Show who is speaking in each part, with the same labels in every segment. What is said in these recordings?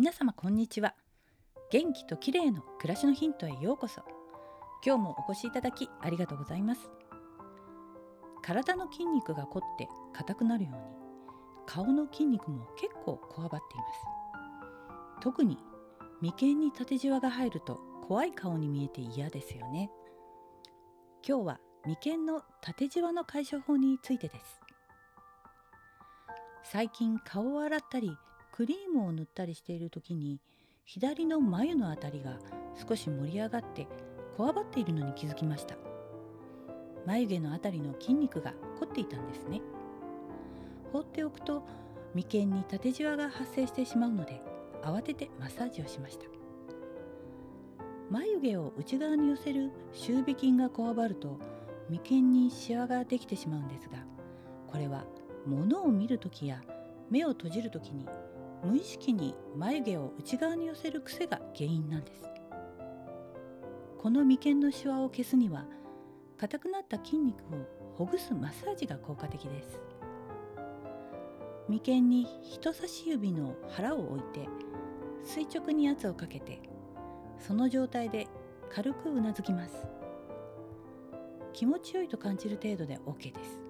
Speaker 1: 皆様こんにちは。元気と綺麗の暮らしのヒントへようこそ。今日もお越しいただきありがとうございます。体の筋肉が凝って硬くなるように顔の筋肉も結構こわばっています。特に眉間に縦じわが入ると怖い顔に見えて嫌ですよね。今日は眉間の縦じわの解消法についてです。最近顔を洗ったりクリームを塗ったりしている時に左の眉のあたりが少し盛り上がってこわばっているのに気づきました。眉毛のあたりの筋肉が凝っていたんですね。放っておくと眉間に縦じわが発生してしまうので慌ててマッサージをしました。眉毛を内側に寄せる周鼻筋がこわばると眉間にシワができてしまうんですがこれは物を見る時や目を閉じる時に無意識に眉毛を内側に寄せる癖が原因なんです。この眉間のシワを消すには硬くなった筋肉をほぐすマッサージが効果的です。眉間に人差し指の腹を置いて垂直に圧をかけてその状態で軽くうなずきます。気持ちよいと感じる程度で OK です。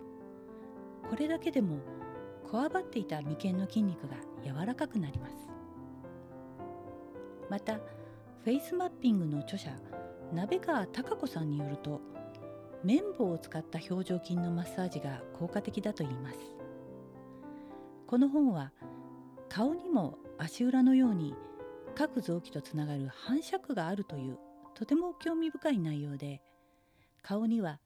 Speaker 1: これだけでもこわばっていた眉間の筋肉が柔らかくなります。またフェイスマッピングの著者鍋川貴子さんによると綿棒を使った表情筋のマッサージが効果的だといいます。この本は顔にも足裏のように各臓器とつながる反射区があるというとても興味深い内容で顔には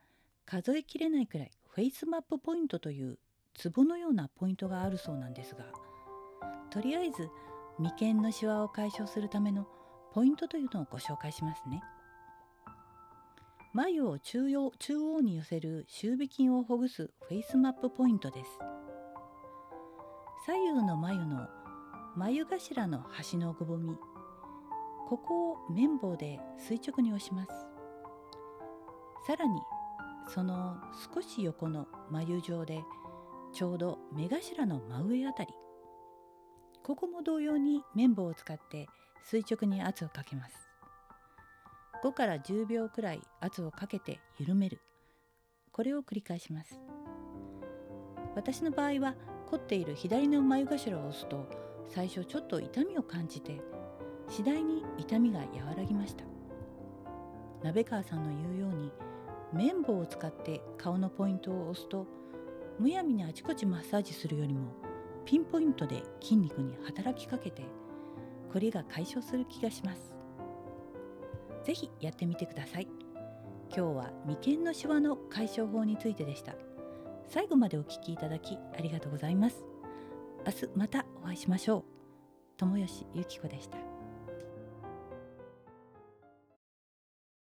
Speaker 1: 数えきれないくらいフェイスマップポイントというツボのようなポイントがあるそうなんですがとりあえず眉間のシワを解消するためのポイントというのをご紹介しますね。眉を中央中央に寄せる皺眉筋をほぐすフェイスマップポイントです。左右の眉の眉頭の端のくぼみここを綿棒で垂直に押します。さらにその少し横の眉状でちょうど目頭の真上あたり。ここも同様に綿棒を使って垂直に圧をかけます。5から10秒くらい圧をかけて緩める。これを繰り返します。私の場合は凝っている左の眉頭を押すと最初ちょっと痛みを感じて次第に痛みが和らぎました。鍋川さんの言うように綿棒を使って顔のポイントを押すとむやみにあちこちマッサージするよりもピンポイントで筋肉に働きかけてこりが解消する気がします。是非やってみてください。今日は眉間のシワの解消法についてでした。最後までお聞きいただきありがとうございます。明日またお会いしましょう。友吉ゆき子でした。